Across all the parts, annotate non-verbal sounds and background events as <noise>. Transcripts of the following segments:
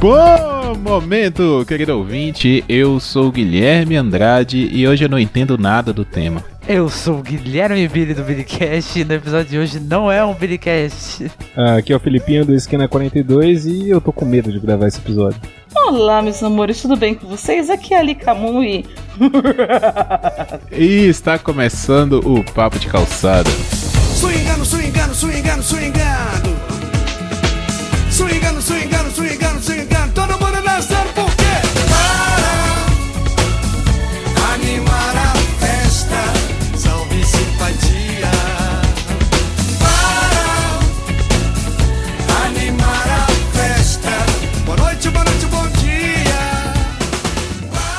Bom momento, querido ouvinte. Eu sou o Guilherme Andrade e hoje eu não entendo nada do tema. Eu sou o Guilherme Billy do Billycast e no episódio de hoje não é um Billycast. Ah, aqui é o Filipinho do Esquina 42 e eu tô com medo de gravar esse episódio. Olá, meus amores, tudo bem com vocês? Aqui é a Lika e... e está começando o Papo de Calçada. Swingando, swingando, swingando. Swingando,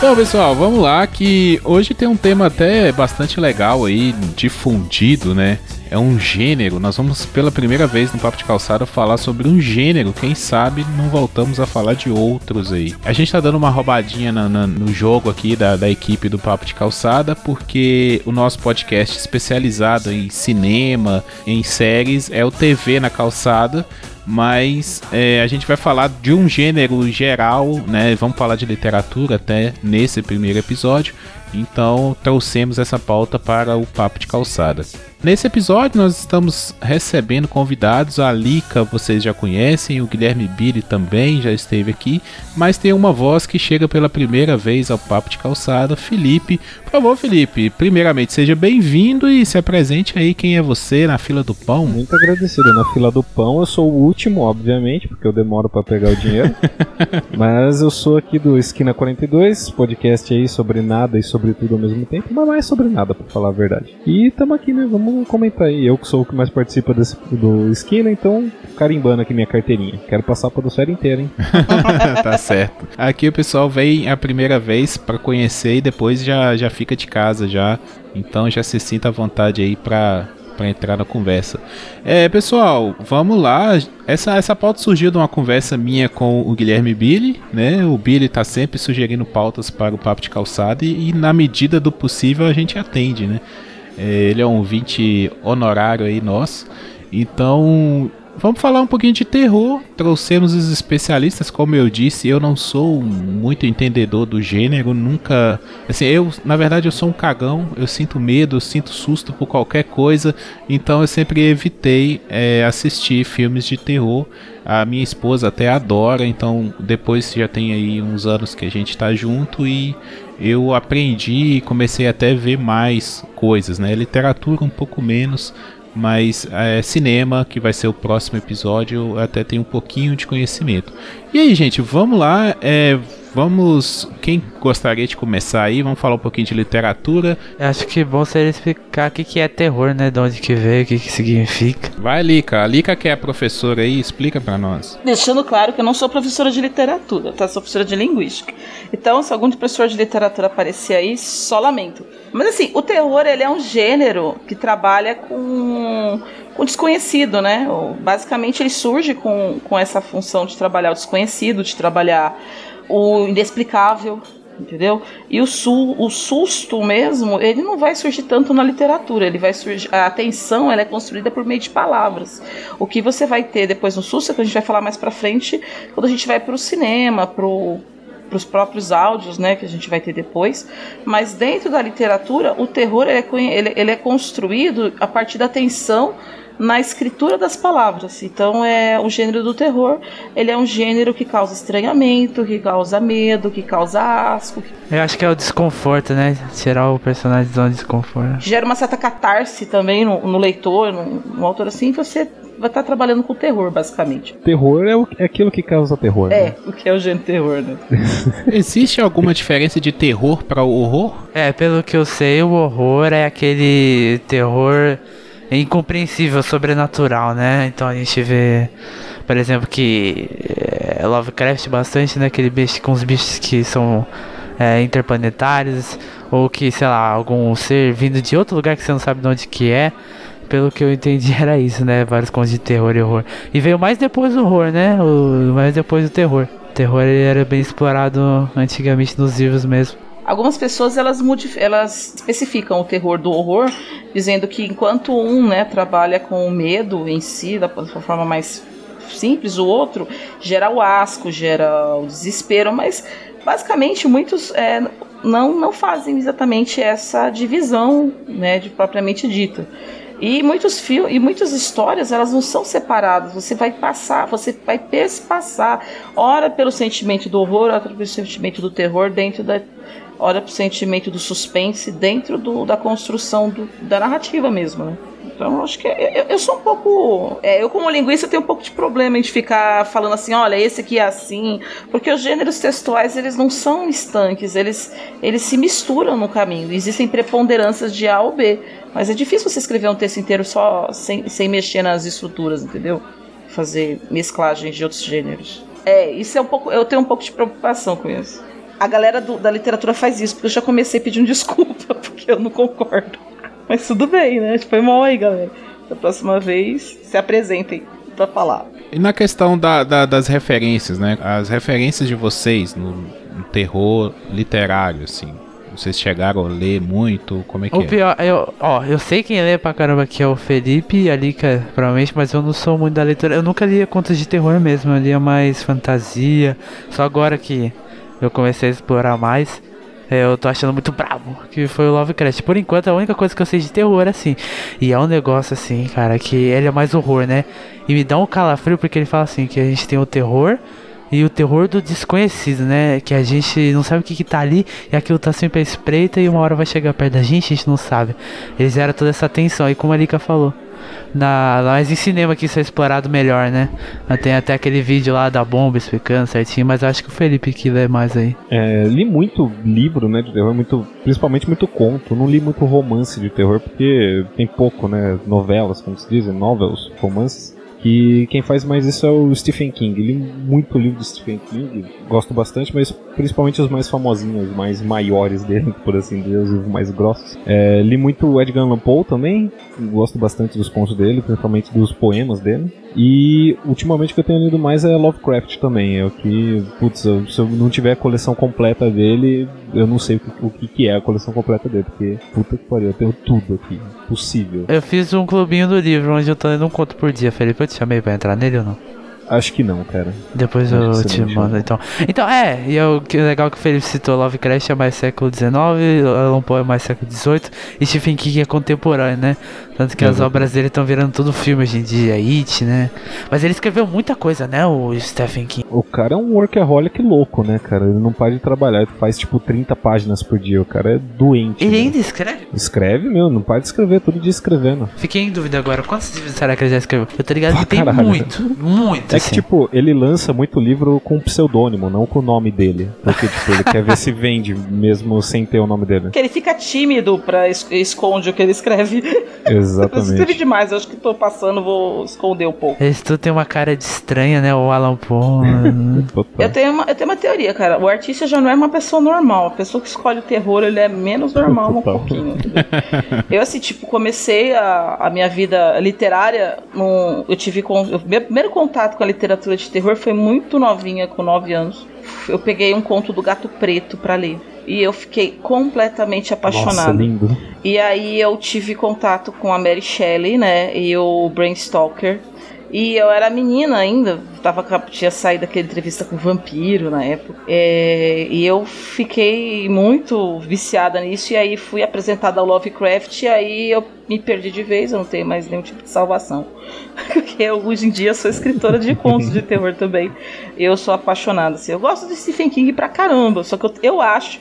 Bom, pessoal, vamos lá que hoje tem um tema até bastante legal aí, difundido, né? é um gênero. Nós vamos pela primeira vez no Papo de Calçada falar sobre um gênero. Quem sabe não voltamos a falar de outros aí. A gente tá dando uma roubadinha na, na, no jogo aqui da, da equipe do Papo de Calçada, porque o nosso podcast especializado em cinema, em séries, é o TV na Calçada mas é, a gente vai falar de um gênero geral, né? Vamos falar de literatura até nesse primeiro episódio. Então trouxemos essa pauta para o Papo de Calçada. Nesse episódio nós estamos recebendo convidados, a Lica vocês já conhecem, o Guilherme Billy também já esteve aqui, mas tem uma voz que chega pela primeira vez ao Papo de Calçada, Felipe. Por favor, Felipe, primeiramente seja bem-vindo e se apresente aí quem é você na fila do pão. Muito agradecido. Na fila do pão eu sou o último, obviamente, porque eu demoro para pegar o dinheiro. <laughs> mas eu sou aqui do Esquina 42, podcast aí sobre nada e sobre tudo ao mesmo tempo, mas mais sobre nada, para falar a verdade. E estamos aqui, né? Vamos comentar aí. Eu que sou o que mais participa desse, do Esquina, então carimbando aqui minha carteirinha. Quero passar a podosfera inteira, hein? <laughs> tá certo. Aqui o pessoal vem a primeira vez para conhecer e depois já, já fica de casa já. Então já se sinta à vontade aí para para entrar na conversa. É, pessoal, vamos lá. Essa, essa pauta surgiu de uma conversa minha com o Guilherme Billy, né? O Billy tá sempre sugerindo pautas para o Papo de Calçada e, e na medida do possível a gente atende, né? É, ele é um ouvinte honorário aí nosso. Então, vamos falar um pouquinho de terror. Trouxemos os especialistas, como eu disse, eu não sou muito entendedor do gênero, nunca, assim, eu, na verdade, eu sou um cagão, eu sinto medo, eu sinto susto por qualquer coisa, então eu sempre evitei é, assistir filmes de terror. A minha esposa até adora, então depois já tem aí uns anos que a gente tá junto e eu aprendi e comecei até a ver mais coisas, né? Literatura um pouco menos, mas é, cinema, que vai ser o próximo episódio, eu até tenho um pouquinho de conhecimento. E aí, gente, vamos lá. É, Vamos. Quem gostaria de começar aí? Vamos falar um pouquinho de literatura. Acho que é bom seria explicar o que, que é terror, né? De onde que veio, o que, que significa. Vai, Lica. A Lica que é a professora aí, explica para nós. Deixando claro que eu não sou professora de literatura, tá? Sou professora de linguística. Então, se algum professor de literatura aparecer aí, só lamento. Mas assim, o terror ele é um gênero que trabalha com o desconhecido, né? Basicamente ele surge com, com essa função de trabalhar o desconhecido, de trabalhar o inexplicável, entendeu? E o, su o susto mesmo, ele não vai surgir tanto na literatura, ele vai surgir, a atenção ela é construída por meio de palavras. O que você vai ter depois no susto, é que a gente vai falar mais para frente, quando a gente vai para o cinema, para os próprios áudios, né, que a gente vai ter depois, mas dentro da literatura, o terror ele é, ele, ele é construído a partir da tensão na escritura das palavras. Então é o gênero do terror, ele é um gênero que causa estranhamento, que causa medo, que causa asco. Eu acho que é o desconforto, né? Tirar o personagem do desconforto. Gera uma certa catarse também no, no leitor, no, no autor assim, você vai estar trabalhando com terror, basicamente. Terror é, o, é aquilo que causa terror. É, né? o que é o gênero terror, né? <laughs> Existe alguma diferença de terror para o horror? É, pelo que eu sei, o horror é aquele terror é incompreensível, sobrenatural, né? Então a gente vê, por exemplo, que é, Lovecraft bastante, né? Aquele bicho com os bichos que são é, interplanetários, ou que, sei lá, algum ser vindo de outro lugar que você não sabe de onde que é. Pelo que eu entendi <laughs> era isso, né? Vários contos de terror e horror. E veio mais depois do horror, né? O, mais depois do terror. O terror era bem explorado antigamente nos livros mesmo. Algumas pessoas elas, elas especificam o terror do horror, dizendo que enquanto um né, trabalha com o medo em si, da, forma mais simples, o outro gera o asco, gera o desespero, mas basicamente muitos é, não, não fazem exatamente essa divisão, né, de propriamente dita. E muitos filmes e muitas histórias, elas não são separadas. Você vai passar, você vai perspassar, ora pelo sentimento do horror, ora pelo sentimento do terror dentro da ora pelo sentimento do suspense dentro do, da construção do, da narrativa mesmo, né? Então, acho que eu, eu sou um pouco. É, eu, como linguista, tenho um pouco de problema em ficar falando assim: olha, esse aqui é assim. Porque os gêneros textuais, eles não são estanques, eles, eles se misturam no caminho. Existem preponderâncias de A ou B. Mas é difícil você escrever um texto inteiro só sem, sem mexer nas estruturas, entendeu? Fazer mesclagens de outros gêneros. É, isso é um pouco. Eu tenho um pouco de preocupação com isso. A galera do, da literatura faz isso, porque eu já comecei pedindo desculpa, <laughs> porque eu não concordo. Mas tudo bem, né? Foi mal aí, galera. Da próxima vez, se apresentem pra falar. E na questão da, da- das referências, né? As referências de vocês no, no terror literário, assim. Vocês chegaram a ler muito? Como é que O é? pior, eu, ó, eu sei quem lê pra caramba aqui é o Felipe e a Lika, provavelmente, mas eu não sou muito da leitura. Eu nunca lia contos de terror mesmo, eu lia mais fantasia. Só agora que eu comecei a explorar mais, é, eu tô achando muito brabo, que foi o Lovecraft. Por enquanto, a única coisa que eu sei de terror, assim. E é um negócio assim, cara, que ele é mais horror, né? E me dá um calafrio porque ele fala assim, que a gente tem o terror e o terror do desconhecido, né? Que a gente não sabe o que, que tá ali e aquilo tá sempre à espreita e uma hora vai chegar perto da gente, a gente não sabe. Eles geram toda essa tensão, e como a Lika falou. Na, mas em cinema que isso é explorado melhor, né? Tem até aquele vídeo lá da bomba explicando certinho, mas acho que o Felipe que lê mais aí. É, li muito livro, né, de terror, muito, principalmente muito conto. Não li muito romance de terror porque tem pouco, né, novelas, como se dizem, novels, romances. Que quem faz mais isso é o Stephen King. Li muito livro do Stephen King, gosto bastante, mas principalmente os mais famosinhos, os mais maiores dele, por assim dizer, os mais grossos. É, li muito Edgar Allan Poe também, gosto bastante dos contos dele, principalmente dos poemas dele. E ultimamente o que eu tenho lido mais é Lovecraft também. É o que, putz, se eu não tiver a coleção completa dele, eu não sei o que, o que é a coleção completa dele, porque puta que pariu, eu tenho tudo aqui, possível. Eu fiz um clubinho do livro onde eu tô lendo um conto por dia, Felipe. Eu te chamei pra entrar nele ou não? Acho que não, cara. Depois eu você te mando, então. Então, é, e o que legal que o Felipe citou, Lovecraft é mais século XIX, Alan Poe é mais século XVIII, e Stephen King é contemporâneo, né? Tanto que as Exatamente. obras dele estão virando tudo filme hoje em dia, It, né? Mas ele escreveu muita coisa, né, o Stephen King. O cara é um workaholic louco, né, cara? Ele não para de trabalhar, ele faz tipo 30 páginas por dia. O cara é doente. Ele né? ainda escreve? Escreve, meu, não para de escrever, todo dia escrevendo. Fiquei em dúvida agora, quantos livros será que ele já escreveu? Eu tô ligado Ah, que tem caralho. muito, muito, É assim. que, tipo, ele lança muito livro com pseudônimo, não com o nome dele. Porque, tipo, ele quer ver se vende, mesmo sem ter o nome dele. Porque ele fica tímido pra es esconde o que ele escreve. <laughs> Eu escrevi Exatamente. demais, eu acho que tô passando, vou esconder um pouco. Eles tudo tem uma cara de estranha, né, o Alan Poe. <laughs> Eu tenho, uma, eu tenho uma teoria, cara. O artista já não é uma pessoa normal. A pessoa que escolhe o terror, ele é menos normal um Total. pouquinho. <laughs> entendeu? Eu, assim, tipo, comecei a, a minha vida literária. num- eu tive. Con, o meu primeiro contato com a literatura de terror foi muito novinha, com 9 anos. Eu peguei um conto do Gato Preto pra ler. E eu fiquei completamente Nossa, apaixonada. lindo. E aí eu tive contato com a Mary Shelley, né? E o Bram Stoker. E eu era menina ainda, tava, tinha saído daquela entrevista com o vampiro na época. É, e eu fiquei muito viciada nisso. E aí fui apresentada ao Lovecraft. E aí eu me perdi de vez, eu não tenho mais nenhum tipo de salvação. <laughs> Porque eu, hoje em dia sou escritora de contos de terror também. Eu sou apaixonada. Assim. Eu gosto de Stephen King pra caramba. Só que eu, eu acho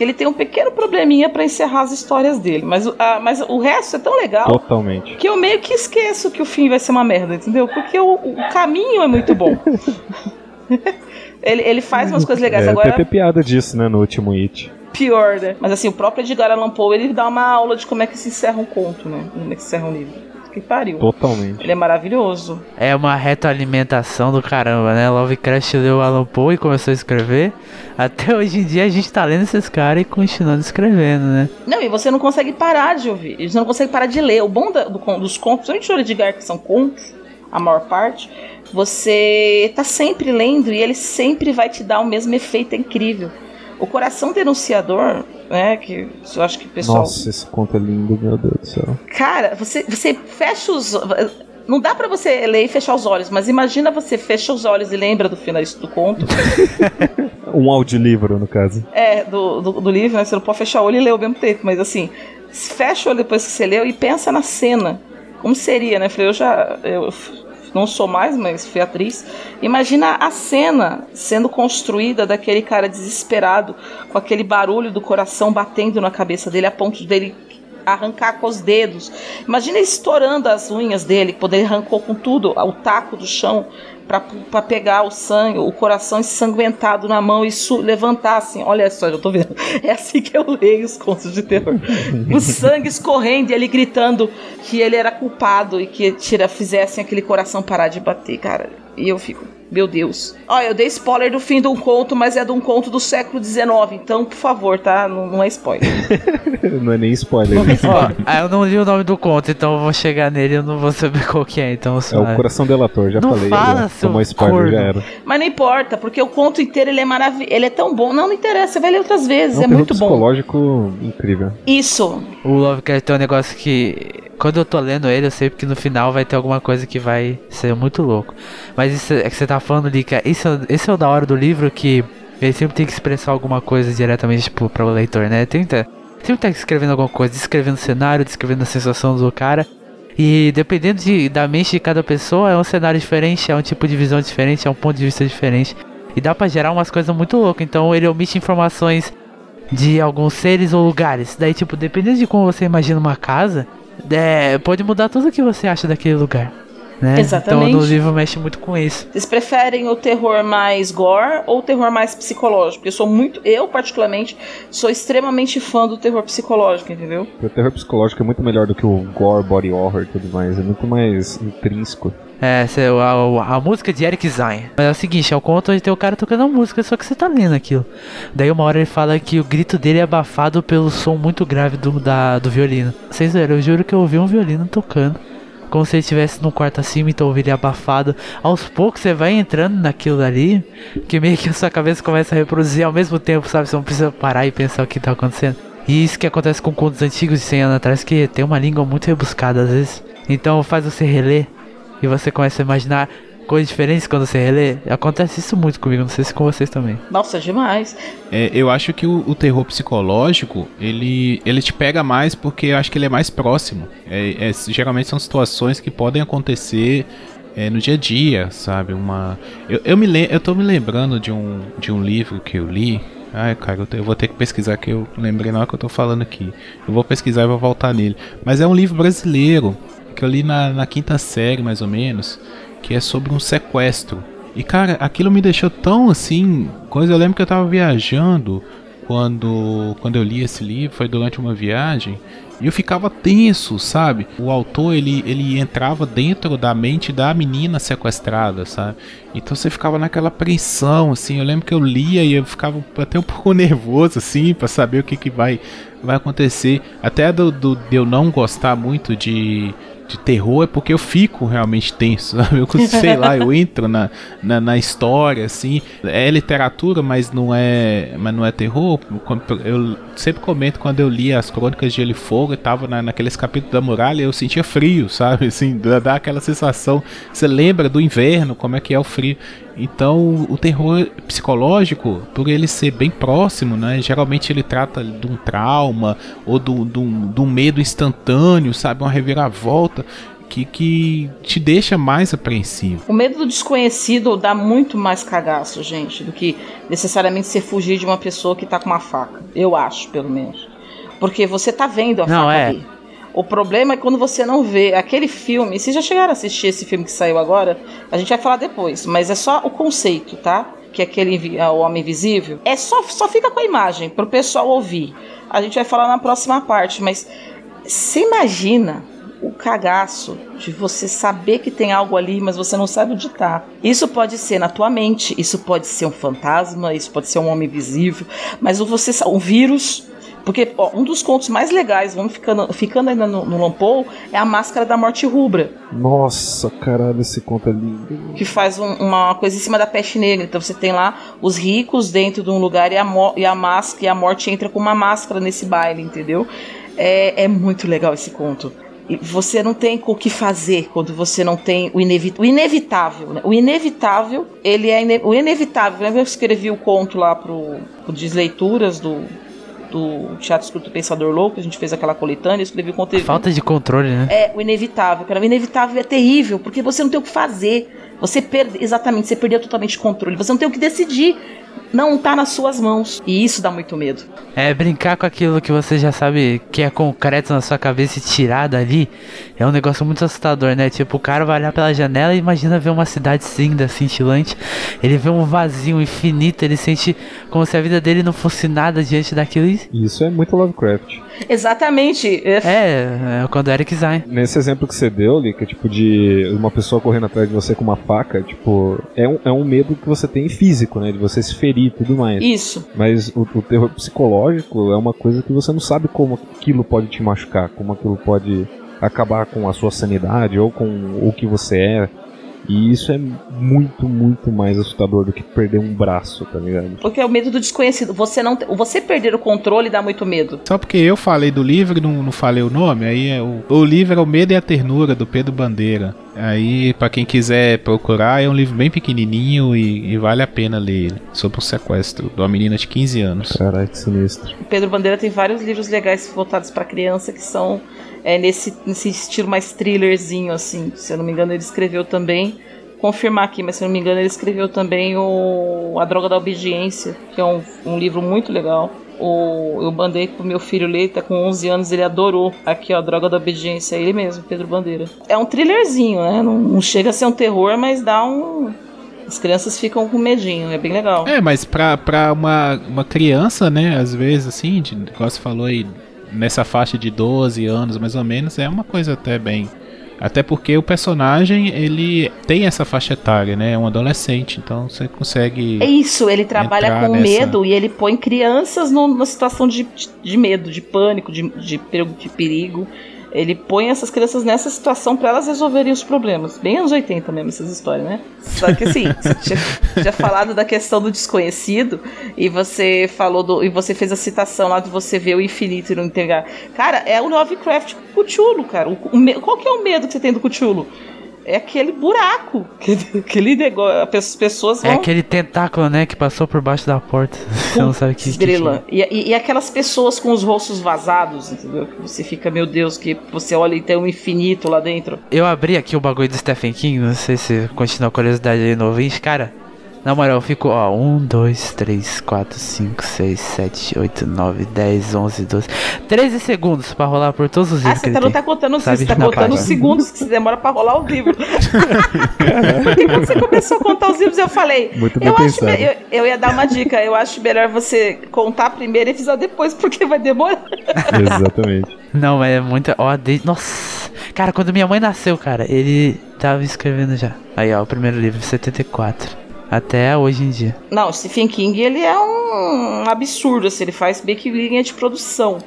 que ele tem um pequeno probleminha pra encerrar as histórias dele. Mas, o- mas o resto é tão legal Totalmente. que eu meio que esqueço que o fim vai ser uma merda, entendeu? Porque o, o caminho é muito bom. <laughs> ele, ele faz umas coisas legais. É, Agora, até ter piada disso, né, no último It. pior, né? Mas assim, o próprio Edgar Allan Poe, ele dá uma aula de como é que se encerra um conto, né? Como é que se encerra um livro. Que pariu. Totalmente. Ele é maravilhoso. É uma retroalimentação do caramba, né? Lovecraft leu Alan Poe e começou a escrever. Até hoje em dia a gente tá lendo esses caras e continuando escrevendo, né? Não, e você não consegue parar de ouvir. Você não consegue parar de ler. O bom da- do dos contos, principalmente o Edgar, que são contos, a maior parte, você tá sempre lendo e ele sempre vai te dar o mesmo efeito é incrível. O Coração Denunciador, né, que eu acho que o pessoal... Nossa, esse conto é lindo, meu Deus do céu. Cara, você, você fecha os... Não dá pra você ler e fechar os olhos, mas imagina você fecha os olhos e lembra do final do conto. <laughs> Um audiolivro, no caso. É, do, do, do livro, né? Você não pode fechar o olho e ler ao mesmo tempo, mas assim, fecha o olho depois que você leu e pensa na cena. Como seria, né? Eu já. Eu não sou mais, mas fui atriz. Imagina a cena sendo construída daquele cara desesperado, com aquele barulho do coração batendo na cabeça dele, a ponto dele arrancar com os dedos. Imagina estourando as unhas dele, quando ele arrancou com tudo, o taco do chão, para pegar o sangue, o coração ensanguentado na mão e levantar assim. Olha só, eu tô vendo. <laughs> É assim que eu leio os contos de terror. o sangue escorrendo e ele gritando que ele era culpado e que tira, fizessem aquele coração parar de bater, cara. E eu fico, meu Deus. Olha, eu dei spoiler do fim de um conto, mas é de um conto do século XIX, então, por favor, tá? Não, não é spoiler. <laughs> Não é nem spoiler. Ó, ah, eu não li o nome do conto, então eu vou chegar nele e eu não vou saber qual que é, então É o Coração Delator, já Não falei. fala, já seu Tomou spoiler, corno. já era. Mas não importa, porque o conto inteiro ele é maravilhoso. Ele é tão bom. Não, não interessa, você vai ler outras vezes. É um É, muito bom. psicológico incrível. Isso. O Lovecraft tem um negócio que. Quando eu tô lendo ele, eu sei que no final vai ter alguma coisa que vai ser muito louco. Mas isso é que você tá falando, Lica. Esse, é- esse é o da hora do livro que ele sempre tem que expressar alguma coisa diretamente tipo, para o leitor, né? Tenta. Sempre tá escrevendo alguma coisa, descrevendo o cenário, descrevendo a sensação do cara. E dependendo de, da mente de cada pessoa, é um cenário diferente, é um tipo de visão diferente, é um ponto de vista diferente. E dá pra gerar umas coisas muito loucas. Então ele omite informações de alguns seres ou lugares. Daí, tipo, dependendo de como você imagina uma casa, é, pode mudar tudo o que você acha daquele lugar. Né? Exatamente. Então no livro mexe muito com isso. Vocês preferem o terror mais gore ou o terror mais psicológico? Eu sou muito, eu particularmente, sou extremamente fã do terror psicológico, entendeu? O terror psicológico é muito melhor do que o gore, body horror e tudo mais. É muito mais intrínseco. É, a, a- a música de Eric Zayn. Mas é o seguinte, é o conto onde tem o cara tocando a música, só que você tá lendo aquilo. Daí uma hora ele fala que o grito dele é abafado pelo som muito grave do, da, do violino. Vocês viram, eu juro que eu ouvi um violino tocando. Como se estivesse no quarto acima, então eu ouvi ele abafado. Aos poucos você vai entrando naquilo dali, que meio que a sua cabeça começa a reproduzir ao mesmo tempo, sabe? Você não precisa parar e pensar o que tá acontecendo. E isso que acontece com contos antigos de 100 anos atrás, que tem uma língua muito rebuscada às vezes. Então faz você reler e você começa a imaginar coisas diferentes quando você relê. Acontece isso muito comigo, não sei se com vocês também. Nossa, demais. É, eu acho que o, o terror psicológico, ele, ele te pega mais porque eu acho que ele é mais próximo. É, é, geralmente são situações que podem acontecer é, no dia a dia, sabe? Uma, eu, eu, me eu tô me lembrando de um, de um livro que eu li. Ai, cara, eu, te- eu vou ter que pesquisar que eu lembrei na hora que eu tô falando aqui. Eu vou pesquisar e vou voltar nele. Mas é um livro brasileiro que eu li na, na quinta série, mais ou menos, que é sobre um sequestro. E cara, aquilo me deixou tão assim. Coisa, eu lembro que eu tava viajando quando, quando eu li esse livro, foi durante uma viagem, e eu ficava tenso, sabe? O autor ele, ele entrava dentro da mente da menina sequestrada, sabe? Então você ficava naquela apreensão, assim. Eu lembro que eu lia e eu ficava até um <laughs> pouco nervoso, assim, para saber o que, que vai, vai acontecer. Até do, do, de eu não gostar muito de, de terror é porque eu fico realmente tenso, <laughs> sabe? Eu, sei lá, eu entro na, na, na história, assim. É literatura, mas não é, mas não é terror. Eu sempre comento quando eu li as crônicas de Gelo e Fogo, eu tava na, naqueles capítulos da muralha, eu sentia frio, sabe? Assim, dá aquela sensação. Você lembra do inverno, como é que é o frio. Então, o terror psicológico, por ele ser bem próximo, né? Geralmente ele trata de um trauma ou do- de um de um medo instantâneo, sabe? Uma reviravolta que, que te deixa mais apreensivo. O medo do desconhecido dá muito mais cagaço, gente, do que necessariamente você fugir de uma pessoa que tá com uma faca. Eu acho, pelo menos. Porque você tá vendo a Não, faca é. ali. O problema é quando você não vê aquele filme. Vocês já chegaram a assistir esse filme que saiu agora? A gente vai falar depois, mas é só o conceito, tá? Que é aquele ah, o Homem Invisível. É só, só fica com a imagem pro pessoal ouvir. A gente vai falar na próxima parte, mas você imagina o cagaço de você saber que tem algo ali, mas você não sabe onde tá. Isso pode ser na tua mente, isso pode ser um fantasma, isso pode ser um homem visível, mas você um vírus. Porque ó, um dos contos mais legais, vamos ficando, ficando ainda no, no Lampou, é a Máscara da Morte Rubra, Nossa, caralho, esse conto é lindo. que faz um- uma coisa em cima da peste negra. Então você tem lá os ricos dentro de um lugar e a, e a máscara e a morte entra com uma máscara nesse baile, entendeu? É, é muito legal esse conto. E você não tem o que fazer quando você não tem o, inevi o inevitável. Né? O inevitável, ele é ine o inevitável. Lembra que eu escrevi o conto lá pro, pro Desleituras do, do Teatro Escrito Pensador Louco, a gente fez aquela coletânea, escrevi o conto. Falta de controle, né? É, o inevitável. Cara, o inevitável é terrível, porque você não tem o que fazer. Você perde, exatamente, você perdeu totalmente o controle. Você não tem o que decidir não tá nas suas mãos. E isso dá muito medo. É, brincar com aquilo que você já sabe que é concreto na sua cabeça e tirar dali é um negócio muito assustador, né? Tipo, o cara vai olhar pela janela e imagina ver uma cidade cinda, cintilante. Ele vê um vazio infinito, ele sente como se a vida dele não fosse nada diante daquilo. Isso é muito Lovecraft. Exatamente. É, é quando Eric Zayn. Nesse exemplo que você deu, Lika, tipo, de uma pessoa correndo atrás de você com uma faca, tipo, é um, é um medo que você tem físico, né? De você se ferir e tudo mais. Isso. Mas o, o terror psicológico é uma coisa que você não sabe como aquilo pode te machucar, como aquilo pode acabar com a sua sanidade ou com o que você é. E isso é muito, muito mais assustador do que perder um braço, tá ligado? Porque é o medo do desconhecido. Você não, você perder o controle dá muito medo. Só porque eu falei do livro e não, não falei o nome, aí é o, o livro é O Medo e a Ternura, do Pedro Bandeira. Aí, para quem quiser procurar, é um livro bem pequenininho e, e vale a pena ler ele. Sobre o sequestro de uma menina de 15 anos. Caralho, que sinistro. O Pedro Bandeira tem vários livros legais voltados para criança que são é, nesse, nesse estilo mais thrillerzinho, assim. Se eu não me engano, ele escreveu também. Confirmar aqui, mas se eu não me engano, ele escreveu também o A Droga da Obediência, que é um, um livro muito legal. O, eu mandei pro meu filho ler, tá com 11 anos, ele adorou. Aqui, ó, A Droga da Obediência, é ele mesmo, Pedro Bandeira. É um thrillerzinho, né? Não, não chega a ser um terror, mas dá um. As crianças ficam com medinho, é bem legal. É, mas pra, pra uma, uma criança, né, às vezes, assim, de, igual você falou aí, nessa faixa de 12 anos mais ou menos, é uma coisa até bem. Até porque o personagem, ele tem essa faixa etária, né? É um adolescente, então você consegue. É isso, ele trabalha com nessa... medo e ele põe crianças numa situação de, de medo, de pânico, de, de, de perigo. Ele põe essas crianças nessa situação para elas resolverem os problemas. Bem anos 80 mesmo, essas histórias, né? Só que assim, <laughs> você tinha, tinha, falado da questão do desconhecido e você falou do. E você fez a citação lá de você ver o infinito e não entregar. Cara, é o Lovecraft com o Cthulhu, cara. O, o, qual que é o medo que você tem do Cthulhu? É aquele buraco. Aquele <laughs> negócio. As pessoas é vão... É aquele tentáculo, né? Que passou por baixo da porta. <laughs> Você não sabe o que, que e, e, e, aquelas pessoas com os rostos vazados, entendeu? Que você fica, meu Deus, que você olha e tem um infinito lá dentro. Eu abri aqui o bagulho do Stephen King, não sei se continua a curiosidade aí no ouvinte. Cara, na moral, eu fico, ó, 1, 2, 3, 4, 5, 6, 7, 8, 9, 10, 11, 12. 13 segundos pra rolar por todos os livros. Ah, você não tá contando, sabe, você tá contando os segundos que você demora pra rolar o livro. Porque quando você começou a contar os livros, eu falei. Muito bem eu, acho, eu, eu, ia dar uma dica. Eu acho melhor você contar primeiro e fizer depois, porque vai demorar. Exatamente. Não, é muito. Ó, de... Nossa. Cara, quando minha mãe nasceu, cara, ele tava escrevendo já. Aí, ó, o primeiro livro, 74. Até hoje em dia. Não, Stephen King ele é um absurdo, assim, ele faz bem que linha de produção.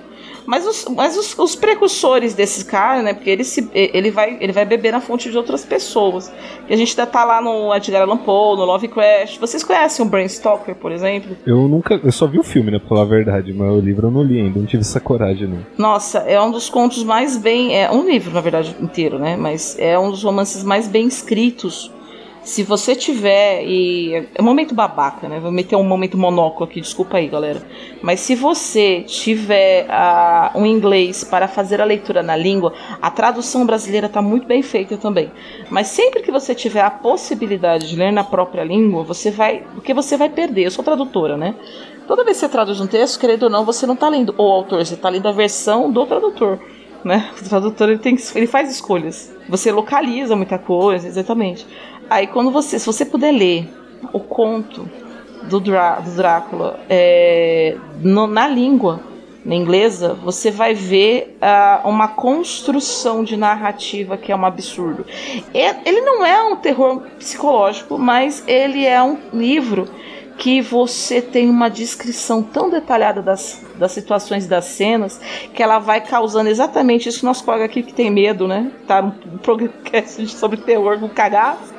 Mas os, mas os, os precursores desse cara, né? Porque ele, se, ele, vai, ele vai beber na fonte de outras pessoas. E a gente ainda tá lá no Edgar Allan Poe, no Lovecraft. Vocês conhecem o Brain Stalker, por exemplo? Eu nunca. Eu só vi o filme, né? Pra falar a verdade, mas o livro eu não li ainda, não tive essa coragem, não. Nossa, é um dos contos mais bem. É um livro, na verdade, inteiro, né? Mas é um dos romances mais bem escritos se você tiver e é um momento babaca, né? Vou meter um momento monóculo aqui, desculpa aí, galera. Mas se você tiver uh, um inglês para fazer a leitura na língua, a tradução brasileira está muito bem feita também. Mas sempre que você tiver a possibilidade de ler na própria língua, você vai, porque você vai perder. Eu sou tradutora, né? Toda vez que você traduz um texto, querendo ou não, você não está lendo o autor, você está lendo a versão do tradutor. Né? O tradutor ele, tem, ele faz escolhas. Você localiza muita coisa, exatamente. Aí quando você, se você puder ler o conto do, Drá, do Drácula é, no, na língua na inglesa, você vai ver uh, uma construção de narrativa que é um absurdo. Ele não é um terror psicológico, mas ele é um livro que você tem uma descrição tão detalhada das, das situações das cenas que ela vai causando exatamente isso. Nosso colega aqui que tem medo, né? Tá um podcast sobre terror com cagaço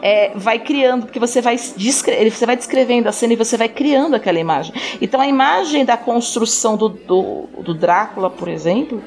é, vai criando, porque você vai, você vai descrevendo a cena e você vai criando aquela imagem. Então a imagem da construção do, do, do Drácula, por exemplo,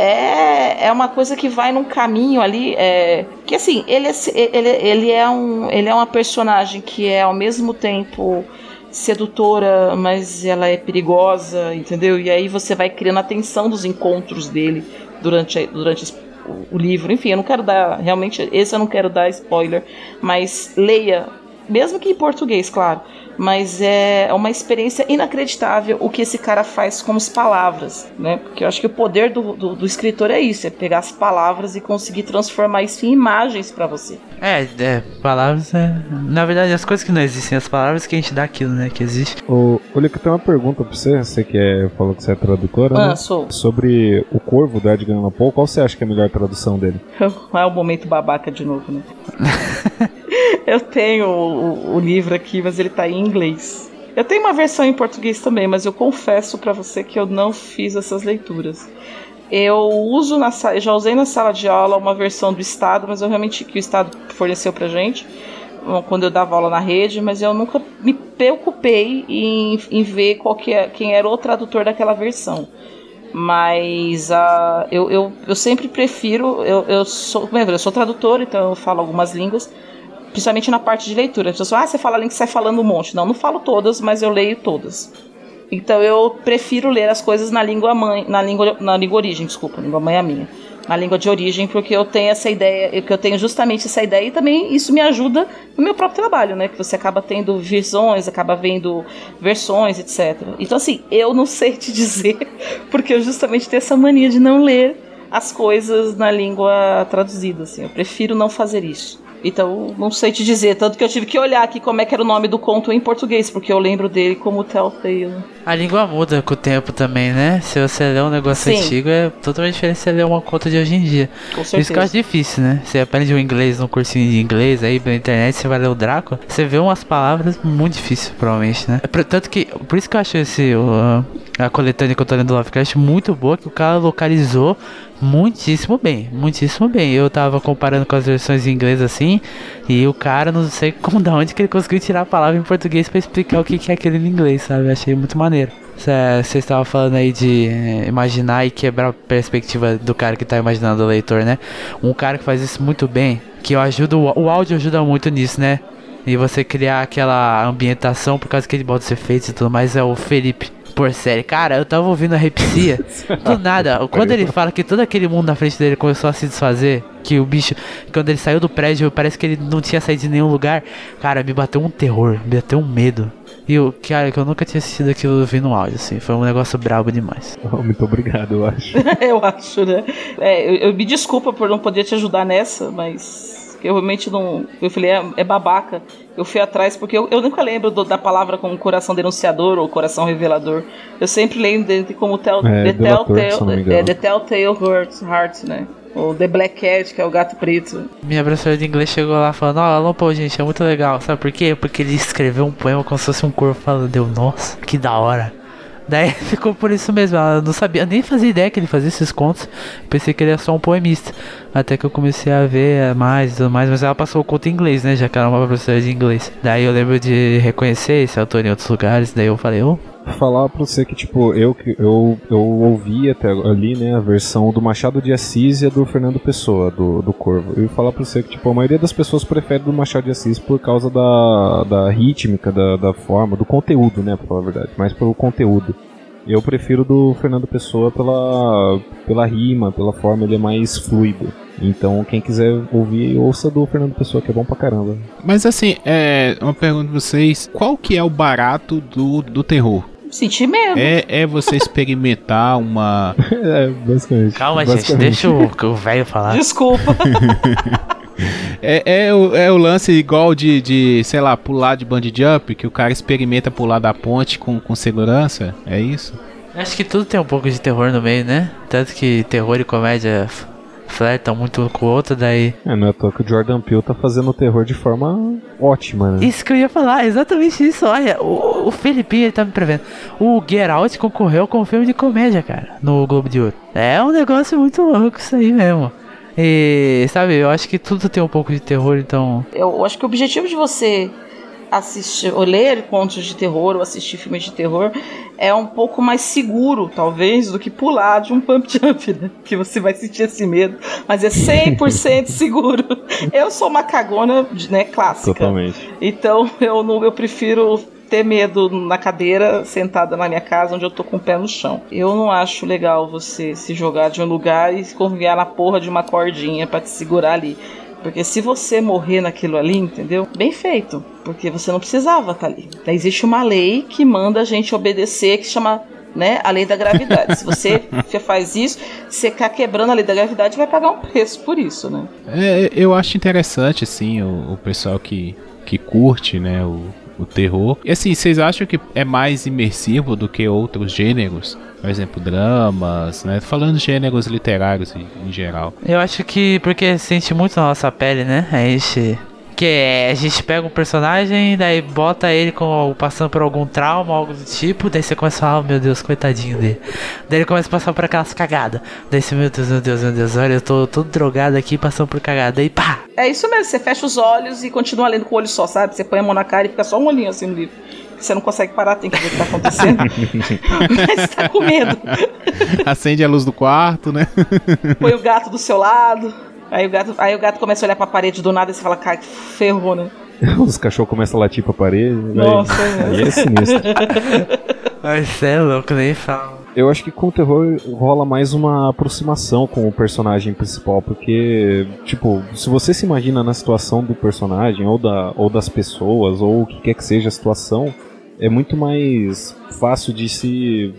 é, é uma coisa que vai num caminho ali. É, que assim, ele é, ele, ele, é um, ele é uma personagem que é ao mesmo tempo sedutora, mas ela é perigosa, entendeu? E aí você vai criando a tensão dos encontros dele durante, durante o, o livro. Enfim, eu não quero dar. Realmente, esse eu não quero dar spoiler, mas leia, mesmo que em português, claro mas é uma experiência inacreditável o que esse cara faz com as palavras, né? Porque eu acho que o poder do, do, do escritor é isso, é pegar as palavras e conseguir transformar isso em imagens para você. É, é, palavras é... Na verdade, as coisas que não existem, as palavras que a gente dá aquilo, né, que existe. Ô, olha, que tem uma pergunta pra você, você que é, falou que você é tradutora, Ah, né? sou. Sobre o Corvo do Edgar Allan Poe, qual você acha que é a melhor tradução dele? <laughs> É o momento babaca de novo, né? <laughs> <laughs> eu tenho o, o livro aqui, mas ele tá em inglês. Eu tenho uma versão em português também, mas eu confesso pra você que eu não fiz essas leituras. Eu uso na já usei na sala de aula uma versão do Estado, mas eu realmente que o Estado forneceu pra gente quando eu dava aula na rede, mas eu nunca me preocupei em, em ver qual que é, quem era o tradutor daquela versão. Mas ah, eu, eu, eu sempre prefiro. Eu, eu sou. Lembra, eu sou tradutor, então eu falo algumas línguas, principalmente na parte de leitura. As pessoas falam, ah, você fala você sai falando um monte. Não, não falo todas, mas eu leio todas. Então eu prefiro ler as coisas na língua mãe, na língua, na língua origem, desculpa, língua mãe é a minha. Na língua de origem, porque eu tenho essa ideia, porque eu tenho justamente essa ideia e também isso me ajuda no meu próprio trabalho, né? Que você acaba tendo visões, acaba vendo versões, etc. Então, assim, eu não sei te dizer, <laughs> porque eu justamente tenho essa mania de não ler as coisas na língua traduzida, assim. Eu prefiro não fazer isso. Então, não sei te dizer, tanto que eu tive que olhar aqui como é que era o nome do conto em português, porque eu lembro dele como Telltale. A língua muda com o tempo também, né? Se você ler um negócio Sim. antigo, é totalmente diferente de você ler uma conta de hoje em dia. Com Isso que eu certeza. acho difícil, né? Você aprende o inglês num cursinho de inglês, aí pela internet você vai ler o Drácula, você vê umas palavras muito difíceis, provavelmente, né? É Tanto que, por isso que eu acho esse, o- a coletânea que eu tô lendo do Lovecraft muito boa, que o cara localizou muitíssimo bem, muitíssimo bem. Eu tava comparando com as versões em inglês assim, e o cara, não sei <laughs> como, da onde que ele conseguiu tirar a palavra em português pra explicar o que, que é aquele em inglês, sabe? Achei muito maneiro. Você estava falando aí de eh, imaginar e quebrar a perspectiva do cara que tá imaginando o leitor, né? Um cara que faz isso muito bem, que eu ajudo, o áudio ajuda muito nisso, né? E você criar aquela ambientação por causa que ele bota os efeitos e tudo mais, é o Felipe. Por série, cara, eu tava ouvindo a Repsia, do <laughs> nada, quando ele fala que todo aquele mundo na frente dele começou a se desfazer, que o bicho, quando ele saiu do prédio, parece que ele não tinha saído de nenhum lugar, cara, me bateu um terror, me bateu um medo. E eu, cara, que eu nunca tinha assistido aquilo ouvindo áudio, assim, foi um negócio brabo demais. <laughs> Muito obrigado, eu acho. <laughs> eu acho, né? É, eu, eu me desculpa por não poder te ajudar nessa, mas eu realmente não. Eu falei, é, é babaca. Eu fui atrás porque eu, eu nunca lembro do- da palavra como coração denunciador ou coração revelador. Eu sempre lembro dele como tel, É, The Telltale, engano. é, The Telltale Heart, Heart, né? Ou The Black Cat, que é o gato preto. Minha professora de inglês chegou lá falando, ó, Paul, gente, é muito legal. Sabe por quê? Porque ele escreveu um poema como se fosse um corpo falando, deu, nossa, que da hora. Daí <laughs> ficou por isso mesmo, ela não sabia, nem fazia ideia que ele fazia esses contos. Pensei que ele era só um poemista. Até que eu comecei a ver mais e tudo mais, mas ela passou o conto em inglês, né? Já que era uma professora de inglês. Daí eu lembro de reconhecer esse autor em outros lugares, daí eu falei, ô, Falar pra você que, tipo, eu, eu, eu ouvi até ali, né, a versão do Machado de Assis e a do Fernando Pessoa, do, do Corvo. Eu ia falar pra você que, tipo, a maioria das pessoas prefere do Machado de Assis por causa da, da rítmica, da, da forma, do conteúdo, né, pra falar a verdade, mais pelo conteúdo. Eu prefiro do Fernando Pessoa pela, pela rima, pela forma, ele é mais fluido. Então, quem quiser ouvir, ouça do Fernando Pessoa, que é bom pra caramba. Mas assim, é uma pergunta pra vocês: qual que é o barato do, do terror? Senti medo. É, é você experimentar uma. <laughs> é, basicamente. calma gente, Basicamente. deixa o velho falar. Desculpa. <laughs> É, é, o, é o lance igual de, de, sei lá, pular de bungee jump, que o cara experimenta pular da ponte com, com segurança? É isso? Acho que tudo tem um pouco de terror no meio, né? Tanto que terror e comédia flertam muito com o outro, daí. É, não é à toa que o Jordan Peele tá fazendo o terror de forma ótima, né? Isso que eu ia falar, exatamente isso. Olha, o, o Felipinho ele tá me prevendo. O Get Out concorreu com um filme de comédia, cara, no Globo de Ouro. É um negócio muito louco isso aí mesmo. E, sabe, eu acho que tudo tem um pouco de terror, então. Eu acho que o objetivo de você assistir ou ler contos de terror ou assistir filmes de terror é um pouco mais seguro, talvez, do que pular de um pump jump, né? Que você vai sentir esse medo, mas é 100% <laughs> seguro. Eu sou uma cagona, né, clássica. Totalmente. Então eu não, eu prefiro ter medo na cadeira, sentada na minha casa, onde eu tô com o pé no chão. Eu não acho legal você se jogar de um lugar e se conviar na porra de uma cordinha para te segurar ali. Porque se você morrer naquilo ali, entendeu? Bem feito. Porque você não precisava estar ali. Existe uma lei que manda a gente obedecer, que chama né, a lei da gravidade. Se você <laughs> faz isso, você ficar quebrando a lei da gravidade, vai pagar um preço por isso, né? É, eu acho interessante, assim, o, o pessoal que, que curte, né, o, o terror. E assim, vocês acham que é mais imersivo do que outros gêneros? Por exemplo, dramas, né? Falando de gêneros literários em, em geral. Eu acho que porque sente muito na nossa pele, né? A gente. Que é, a gente pega um personagem, daí bota ele com, passando por algum trauma, algo do tipo, daí você começa a falar, oh, meu Deus, coitadinho dele. Daí ele começa a passar por aquelas cagadas. Daí você, meu Deus, meu Deus, meu Deus, olha, eu tô todo drogado aqui passando por cagada. Daí pá! É isso mesmo, você fecha os olhos e continua lendo com o olho só, sabe? Você põe a mão na cara e fica só um olhinho assim no livro. Você não consegue parar, tem que ver o que tá acontecendo. <laughs> Mas tá com medo. Acende a luz do quarto, né? Põe o gato do seu lado. Aí o gato, aí o gato começa a olhar pra parede do nada e você fala, cara, que ferrou, né? <laughs> Os cachorros começam a latir pra parede. Nossa, aí, é. aí é sinistro. <laughs> Ai, cê é louco, nem fala. Eu acho que com o terror rola mais uma aproximação com o personagem principal, porque, tipo, se você se imagina na situação do personagem, ou, da, ou das pessoas, ou o que quer que seja a situação, é muito mais fácil de se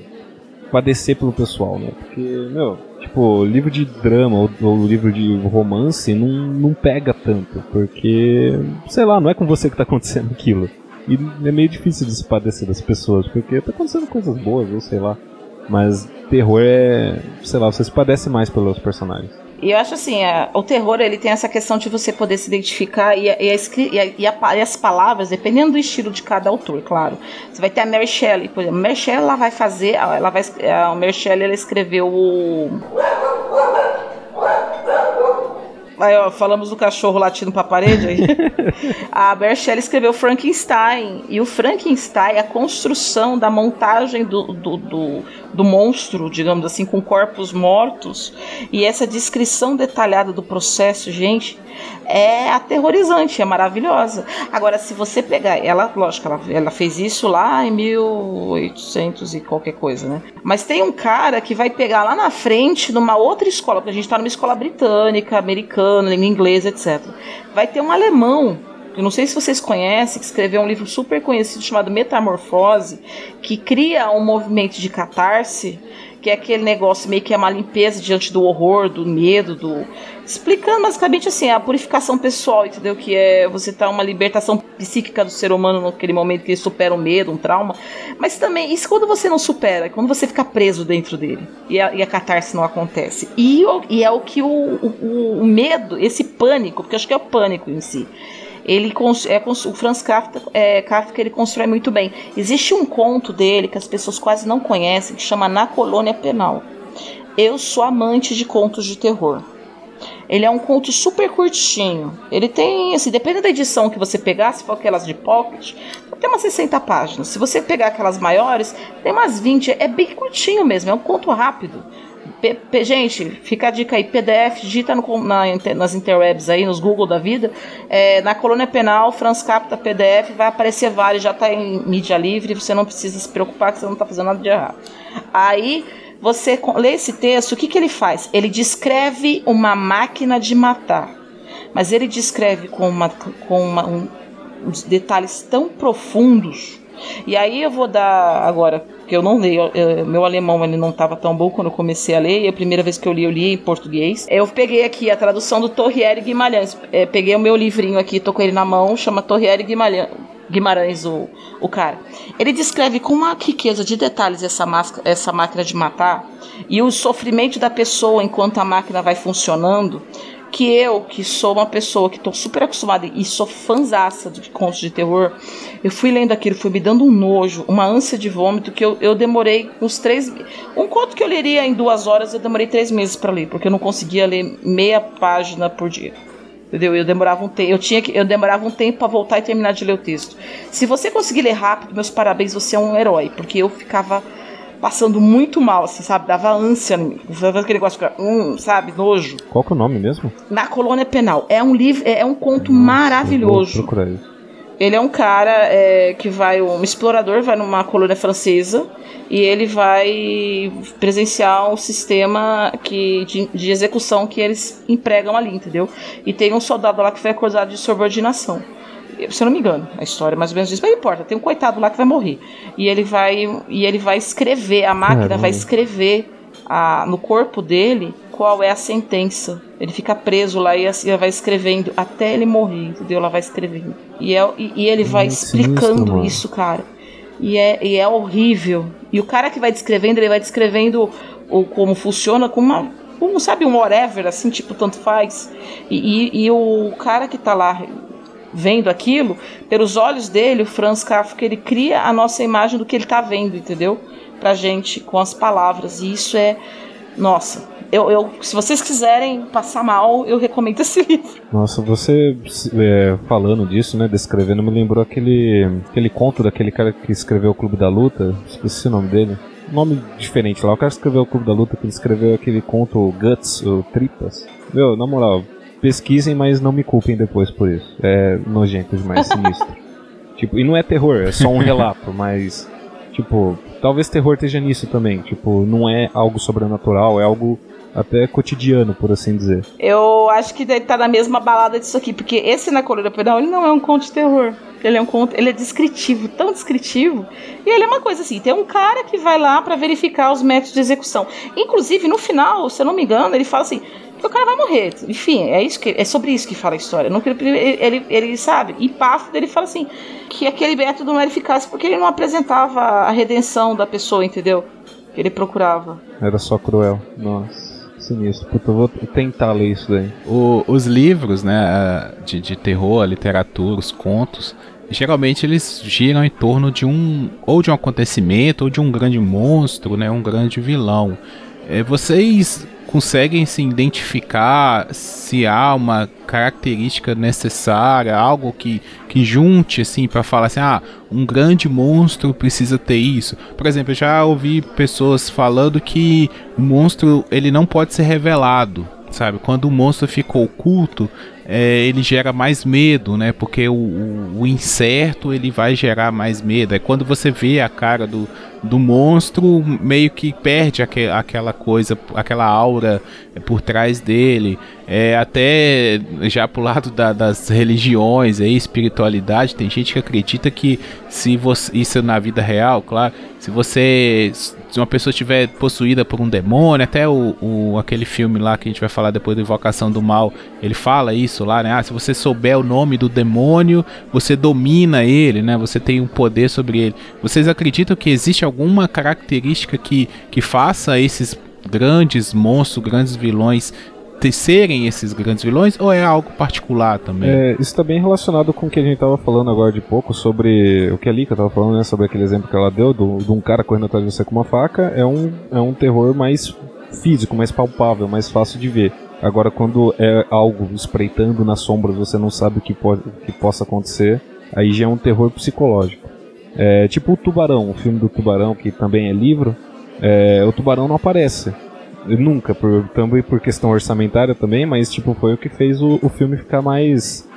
padecer pelo pessoal, né? Porque, meu, tipo, livro de drama ou, ou livro de romance não, não pega tanto, porque, sei lá, não é com você que tá acontecendo <laughs> aquilo. E é meio difícil de se padecer das pessoas, porque tá acontecendo coisas boas, ou sei lá. Mas terror é, sei lá, você se padece mais pelos personagens. E eu acho assim, a- o terror ele tem essa questão de você poder se identificar e, a- e a e a- e a as palavras, dependendo do estilo de cada autor, claro. Você vai ter a Mary Shelley, por exemplo. Mary Shelley ela vai fazer, ela vai, a Mary Shelley ela escreveu o Aí, ó, falamos do cachorro latindo pra parede aí. <laughs> a Mary Shelley escreveu Frankenstein. E o Frankenstein, a construção da montagem do, do, do, do monstro, digamos assim, com corpos mortos, e essa descrição detalhada do processo, gente, é aterrorizante, é maravilhosa. Agora, se você pegar, ela, lógico, ela, ela fez isso lá em 1800 e qualquer coisa, né? Mas tem um cara que vai pegar lá na frente, numa outra escola, porque a gente tá numa escola britânica, americana, língua inglesa, etc. Vai ter um alemão eu não sei se vocês conhecem, que escreveu um livro super conhecido chamado Metamorfose, que cria um movimento de catarse, que é aquele negócio meio que é uma limpeza diante do horror, do medo, do. Explicando basicamente assim, a purificação pessoal, entendeu? Que é você tá uma libertação psíquica do ser humano naquele momento que ele supera um medo, um trauma. Mas também, isso quando você não supera, quando você fica preso dentro dele e a, e a catarse não acontece. E, e é o que o, o, o medo, esse pânico, porque acho que é o pânico em si ele é, o Franz Kafka, é, Kafka ele constrói muito bem. Existe um conto dele que as pessoas quase não conhecem que chama Na Colônia Penal. Eu sou amante de contos de terror. Ele é um conto super curtinho. Ele tem, assim, dependendo da edição que você pegar, se for aquelas de pocket, tem umas 60 páginas. Se você pegar aquelas maiores, tem umas 20. É bem curtinho mesmo, é um conto rápido. P- P- gente, fica a dica aí, PDF, digita no na nas interwebs aí, nos Google da vida, é, na colônia penal, Franz Capta PDF, vai aparecer vários, já está em mídia livre, você não precisa se preocupar que você não está fazendo nada de errado. Aí, você lê esse texto, o que, que ele faz? Ele descreve uma máquina de matar, mas ele descreve com, uma, com uma- um- uns detalhes tão profundos e aí eu vou dar agora, que eu não leio, eu- meu alemão ele não estava tão bom quando eu comecei a ler, e a primeira vez que eu li, eu li em português. Eu peguei aqui a tradução do Torriere Guimarães, é, peguei o meu livrinho aqui, tô com ele na mão, chama Torriere Guimarães. Guimarães, o, o cara. Ele descreve com uma riqueza de detalhes essa, máscara, essa máquina de matar e o sofrimento da pessoa enquanto a máquina vai funcionando que eu, que sou uma pessoa que estou super acostumada e sou fanzaça de contos de terror, eu fui lendo aquilo, foi me dando um nojo, uma ânsia de vômito que eu, eu demorei uns três. Um conto que eu leria em duas horas, eu demorei três meses para ler, porque eu não conseguia ler meia página por dia. Entendeu? Eu demorava um tempo, eu tinha que, eu demorava um tempo para voltar e terminar de ler o texto. Se você conseguir ler rápido, meus parabéns, você é um herói, porque eu ficava passando muito mal, assim, sabe? Dava ânsia, sabe aquele negócio hum, sabe, nojo. Qual que é o nome mesmo? Na Colônia Penal. É um livro, é um conto Nossa, maravilhoso. procurar isso. Ele é um cara é, que vai, um explorador, vai numa colônia francesa e ele vai presenciar um sistema que, de, de execução que eles empregam ali, entendeu? E tem um soldado lá que foi acusado de subordinação. Se eu não me engano, a história mais ou menos isso, mas não importa, tem um coitado lá que vai morrer. E ele vai, e ele vai escrever, a máquina Caramba. vai escrever a, no corpo dele qual é a sentença. Ele fica preso lá e assim, ela vai escrevendo até ele morrer, entendeu? Ela vai escrevendo. E, é, e, e ele vai explicando sinistro, isso, cara. E é, e é horrível. E o cara que vai descrevendo, ele vai descrevendo o, como funciona com uma. Um, sabe, um whatever, assim, tipo, tanto faz. E, e, e o cara que tá lá vendo aquilo, pelos olhos dele, o Franz Kafka, ele cria a nossa imagem do que ele tá vendo, entendeu? Pra gente, com as palavras. E isso é. Nossa, eu, eu, se vocês quiserem passar mal, eu recomendo esse <laughs> livro. Nossa, você é, falando disso, né, descrevendo, me lembrou aquele, aquele conto daquele cara que escreveu o Clube da Luta, esqueci o nome dele. Nome diferente lá, o cara que escreveu o Clube da Luta, que ele escreveu aquele conto Guts, ou Tripas. Meu, na moral, pesquisem, mas não me culpem depois por isso. É nojento demais, sinistro. <laughs> tipo, e não é terror, é só um relato, mas, tipo, talvez terror esteja nisso também. Tipo, não é algo sobrenatural, é algo até cotidiano, por assim dizer. Eu acho que deve estar na mesma balada disso aqui, porque esse na Colônia Penal, ele não é um conto de terror. Ele é um conto, ele é descritivo, tão descritivo. E ele é uma coisa assim, tem um cara que vai lá pra verificar os métodos de execução. Inclusive, no final, se eu não me engano, ele fala assim, que o cara vai morrer. Enfim, é isso que é sobre isso que fala a história. Não que ele, ele, ele sabe, e passo dele fala assim, que aquele método não era eficaz porque ele não apresentava a redenção da pessoa, entendeu? Que ele procurava. Era só cruel. Nossa, sinistro. Puta, eu vou tentar ler isso daí. O- os livros, né, de, de terror, a literatura, os contos, geralmente eles giram em torno de um ou de um acontecimento ou de um grande monstro, né, um grande vilão. Eh, vocês conseguem se identificar se há uma característica necessária, algo que, que junte assim para falar assim, ah, um grande monstro precisa ter isso. Por exemplo, eu já ouvi pessoas falando que o monstro ele não pode ser revelado, sabe? Quando o monstro fica oculto, é, ele gera mais medo, né? Porque o, o, o incerto ele vai gerar mais medo. É quando você vê a cara do, do monstro, meio que perde aque, aquela coisa, aquela aura por trás dele. É, até já pro lado da- das religiões, aí, espiritualidade, tem gente que acredita que se você. Isso na vida real, claro. Se você. Se uma pessoa estiver possuída por um demônio, até o, o- aquele filme lá que a gente vai falar depois do Invocação do Mal, ele fala isso lá, né? Ah, se você souber o nome do demônio, você domina ele, né? Você tem um poder sobre ele. Vocês acreditam que existe alguma característica que, que faça esses grandes monstros, grandes vilões serem esses grandes vilões ou é algo particular também? É, isso está bem relacionado com o que a gente estava falando agora de pouco sobre o que a Lika estava falando, né? Sobre aquele exemplo que ela deu do, de um cara correndo atrás de você com uma faca. É um, é um terror mais físico, mais palpável, mais fácil de ver. Agora, quando é algo espreitando nas sombras, você não sabe o que, pode, o que possa acontecer, aí já é um terror psicológico. É, tipo o Tubarão, o filme do Tubarão, que também é livro, é, o Tubarão não aparece. Nunca, por, também por questão orçamentária também, mas tipo, foi o que fez o, o filme ficar mais,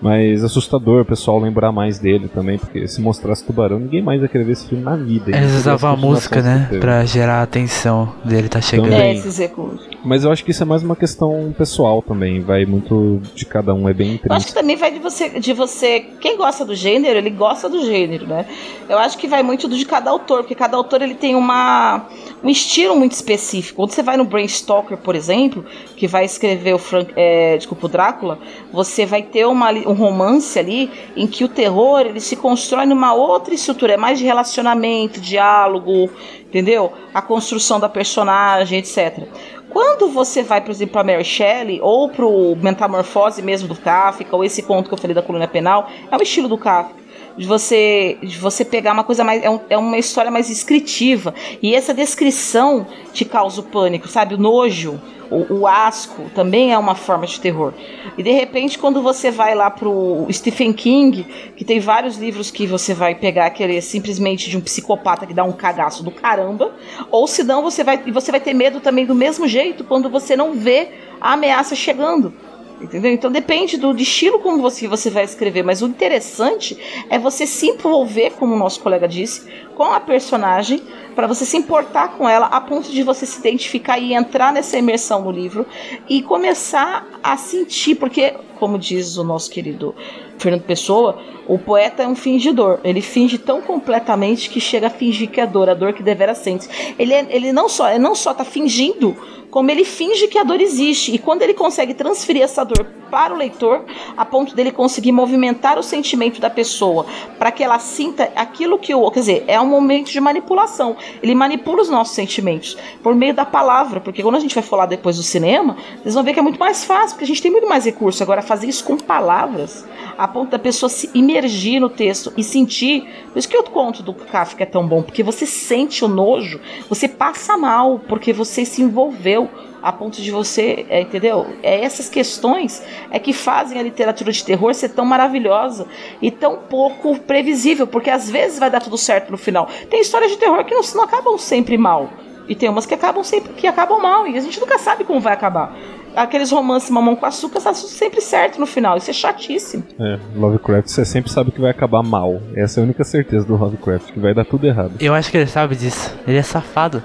mais assustador, o pessoal lembrar mais dele também, porque se mostrasse Tubarão, ninguém mais ia querer ver esse filme na vida. Eles usavam a música, né? Pra gerar a atenção dele tá chegando. Também. É, esses recursos. Mas eu acho que isso é mais uma questão pessoal também, vai muito de cada um, é bem Eu acho que também vai de você, de você. Quem gosta do gênero, ele gosta do gênero, né? Eu acho que vai muito do de cada autor, porque cada autor ele tem uma, um estilo muito específico. Quando você vai no Bram Stoker, por exemplo, que vai escrever o Frank, é, desculpa, o Drácula, você vai ter uma, um romance ali em que o terror ele se constrói numa outra estrutura, é mais de relacionamento, diálogo, entendeu? A construção da personagem, etc. Quando você vai, por exemplo, para Mary Shelley ou pro Metamorfose mesmo do Kafka, ou esse conto que eu falei da coluna penal, é o estilo do Kafka. De você, de você pegar uma coisa mais. É, um- é uma história mais descritiva. E essa descrição te causa o pânico, sabe? O nojo. O, o asco também é uma forma de terror. E de repente, quando você vai lá pro Stephen King, que tem vários livros que você vai pegar que ele é simplesmente de um psicopata que dá um cagaço do caramba, ou senão você vai, você vai ter medo também do mesmo jeito quando você não vê a ameaça chegando. Entendeu? Então depende do estilo como você, você vai escrever, mas o interessante é você se envolver, como o nosso colega disse, com a personagem, para você se importar com ela a ponto de você se identificar e entrar nessa imersão no livro e começar a sentir, porque, como diz o nosso querido Fernando Pessoa, o poeta é um fingidor. Ele finge tão completamente que chega a fingir que é dor, a dor que devera sente. Ele, é- ele não só ele não só tá fingindo, como ele finge que a dor existe. E quando ele consegue transferir essa dor para o leitor, a ponto dele conseguir movimentar o sentimento da pessoa, para que ela sinta aquilo que o. Quer dizer, é um momento de manipulação. Ele manipula os nossos sentimentos por meio da palavra. Porque quando a gente vai falar depois do cinema, vocês vão ver que é muito mais fácil, porque a gente tem muito mais recurso. Agora, fazer isso com palavras, a ponto da pessoa se imergir no texto e sentir. Por isso que eu conto do Kafka é tão bom, porque você sente o nojo, você passa mal, porque você se envolveu a ponto de você, é, entendeu? É essas questões é que fazem a literatura de terror ser tão maravilhosa e tão pouco previsível, porque às vezes vai dar tudo certo no final. Tem histórias de terror que não, não acabam sempre mal. E tem umas que acabam sempre que acabam mal e a gente nunca sabe como vai acabar. Aqueles romances mamão com açúcar tá tudo sempre certo no final. Isso é chatíssimo. É, Lovecraft você sempre sabe que vai acabar mal. Essa é a única certeza do Lovecraft, que vai dar tudo errado. Eu acho que ele sabe disso. Ele é safado.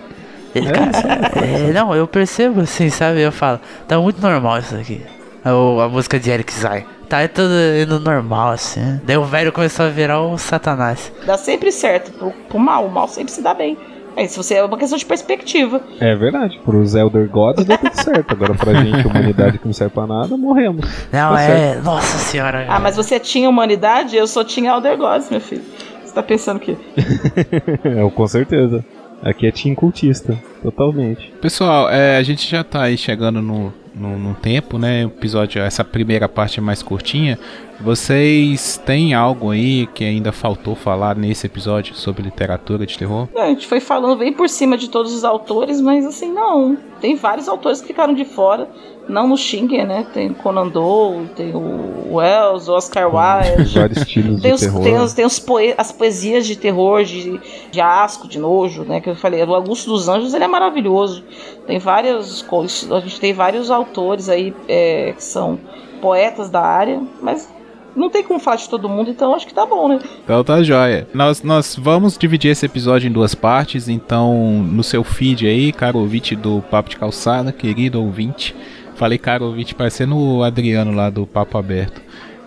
Ele, cara, <laughs> é, não, eu percebo assim, sabe? Eu falo, tá muito normal isso aqui. O- a música de Eric Zay. Tá tudo indo normal, assim. Daí o velho começou a virar o satanás. Dá sempre certo pro, pro mal. O mal sempre se dá bem. É, se você é uma questão de perspectiva. É verdade, pros Elder Gods deu tudo certo. Agora pra gente, <laughs> humanidade que não serve pra nada, morremos. Não, Tá é. Nossa senhora. Ah, mas você tinha humanidade, eu só tinha Elder Gods, meu filho. Você tá pensando que. <laughs> É, com certeza. Aqui é team cultista, totalmente. Pessoal, é, a gente já tá aí chegando no, no, no tempo, né? O episódio, essa primeira parte é mais curtinha. Vocês têm algo aí que ainda faltou falar nesse episódio sobre literatura de terror? Não, a gente foi falando bem por cima de todos os autores, mas assim, não. Tem vários autores que ficaram de fora. Não no Xinguer, né? Tem o Conan Doyle, tem o Wells, o Oscar Wilde. Vários estilos Tem, de os, terror. tem, os, tem os poe- as poesias de terror, de, de asco, de nojo, né? Que eu falei. O Augusto dos Anjos ele é maravilhoso. Tem vários. A gente tem vários autores aí é, que são poetas da área, mas não tem como falar de todo mundo, então acho que tá bom, né? Então tá joia. Nós, nós vamos dividir esse episódio em duas partes, então no seu feed aí, caro ouvinte do Papo de Calçada, querido ouvinte. Falei caro ouvinte, parecendo o Adriano lá do Papo Aberto.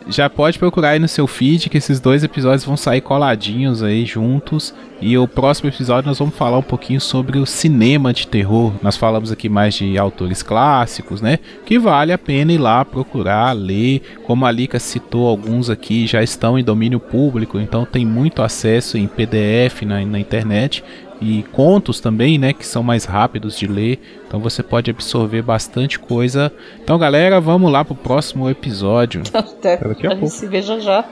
Já pode procurar aí no seu feed que esses dois episódios vão sair coladinhos aí juntos. E o próximo episódio nós vamos falar um pouquinho sobre o cinema de terror. Nós falamos aqui mais de autores clássicos, né? Que vale a pena ir lá procurar, ler. Como a Lika citou, alguns aqui já estão em domínio público, então tem muito acesso em PDF na, na internet. E contos também, né? Que são mais rápidos de ler. Então você pode absorver bastante coisa. Então, galera, vamos lá pro próximo episódio. Até Daqui a a gente pouco. se veja já.